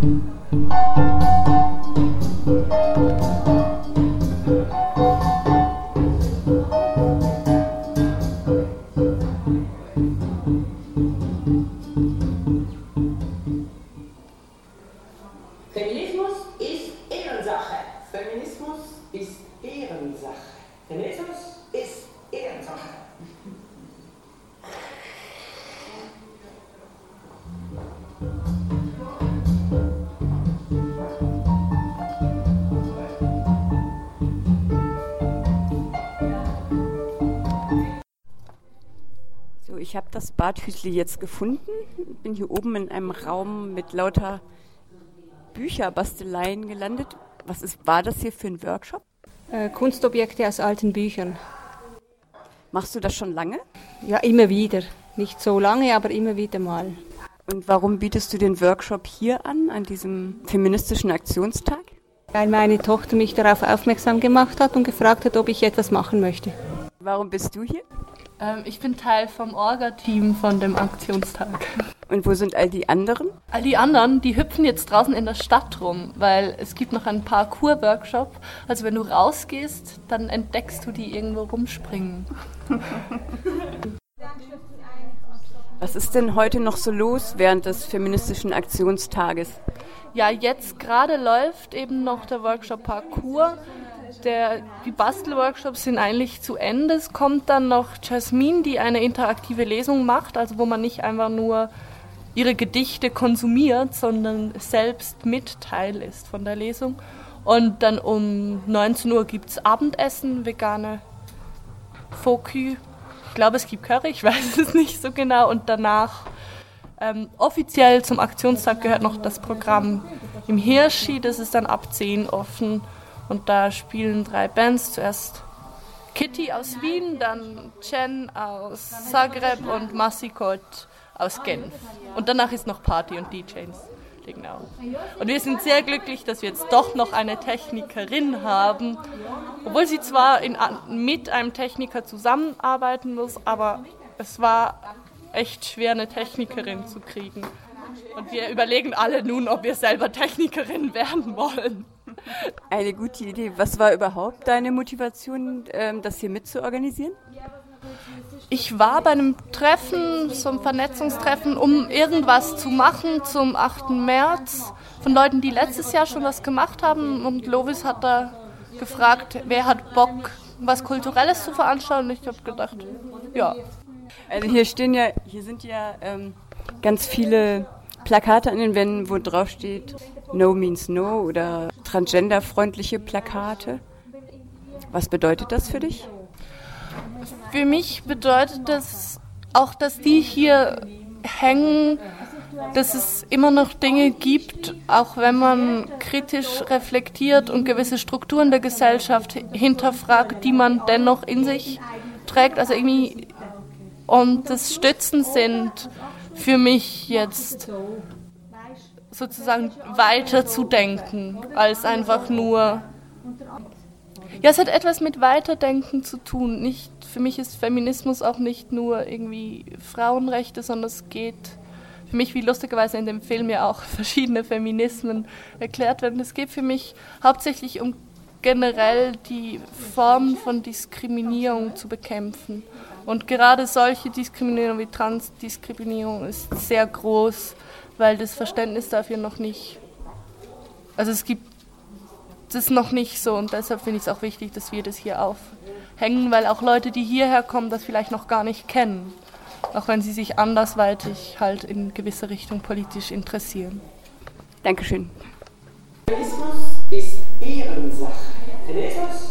Feminismus ist Ehrensache. Feminismus ist Ehrensache. Feminismus ich habe das Badhüsli jetzt gefunden. Bin hier oben in einem Raum mit lauter Bücherbasteleien gelandet. Was ist, war das hier für ein Workshop? Äh, Kunstobjekte aus alten Büchern. Machst du das schon lange? Ja, immer wieder. Nicht so lange, aber immer wieder mal. Und warum bietest du den Workshop hier an, an diesem feministischen Aktionstag? Weil meine Tochter mich darauf aufmerksam gemacht hat und gefragt hat, ob ich etwas machen möchte. Warum bist du hier? Ähm, ich bin Teil vom Orga-Team von dem Aktionstag. Und wo sind all die anderen? All die anderen, die hüpfen jetzt draußen in der Stadt rum, weil es gibt noch einen Parkour-Workshop. Also wenn du rausgehst, dann entdeckst du die irgendwo rumspringen. Was ist denn heute noch so los während des feministischen Aktionstages? Ja, jetzt gerade läuft eben noch der Workshop Parkour der, die Bastelworkshops sind eigentlich zu Ende. Es kommt dann noch Jasmine, die eine interaktive Lesung macht, also wo man nicht einfach nur ihre Gedichte konsumiert, sondern selbst mit Teil ist von der Lesung. Und dann um 19 Uhr gibt es Abendessen, vegane Fokü. Ich glaube, es gibt Curry, ich weiß es nicht so genau. Und danach ähm, offiziell zum Aktionstag gehört noch das Programm im Hirschi, das ist dann ab 10 offen. Und da spielen drei Bands. Zuerst Kitty aus Wien, dann Chen aus Zagreb und Massikot aus Genf. Und danach ist noch Party und DJs. Genau. Und wir sind sehr glücklich, dass wir jetzt doch noch eine Technikerin haben, obwohl sie zwar in, mit einem Techniker zusammenarbeiten muss, aber es war echt schwer, eine Technikerin zu kriegen. Und wir überlegen alle nun, ob wir selber Technikerin werden wollen. Eine gute Idee. Was war überhaupt deine Motivation, ähm, das hier mitzuorganisieren? Ich war bei einem Treffen, so einem Vernetzungstreffen, um irgendwas zu machen zum 8. März von Leuten, die letztes Jahr schon was gemacht haben. Und Lovis hat da gefragt, wer hat Bock, was Kulturelles zu veranstalten. Und ich habe gedacht, ja. Also hier stehen ja, hier sind ja ähm, ganz viele Plakate an den Wänden, wo drauf steht No means no oder transgenderfreundliche Plakate. Was bedeutet das für dich? Für mich bedeutet das auch, dass die hier hängen, dass es immer noch Dinge gibt, auch wenn man kritisch reflektiert und gewisse Strukturen der Gesellschaft hinterfragt, die man dennoch in sich trägt. Also irgendwie und das Stützen sind für mich jetzt sozusagen weiter zu denken, als einfach nur. Ja, es hat etwas mit Weiterdenken zu tun. Nicht, für mich ist Feminismus auch nicht nur irgendwie Frauenrechte, sondern es geht für mich, wie lustigerweise in dem Film ja auch verschiedene Feminismen erklärt werden, es geht für mich hauptsächlich um generell die Form von Diskriminierung zu bekämpfen. Und gerade solche Diskriminierung wie Transdiskriminierung ist sehr groß weil das Verständnis dafür noch nicht, also es gibt das noch nicht so und deshalb finde ich es auch wichtig, dass wir das hier aufhängen, weil auch Leute, die hierher kommen, das vielleicht noch gar nicht kennen, auch wenn sie sich andersweitig halt in gewisse Richtung politisch interessieren. Dankeschön. Feminismus ist Ehrensache. Feminismus ist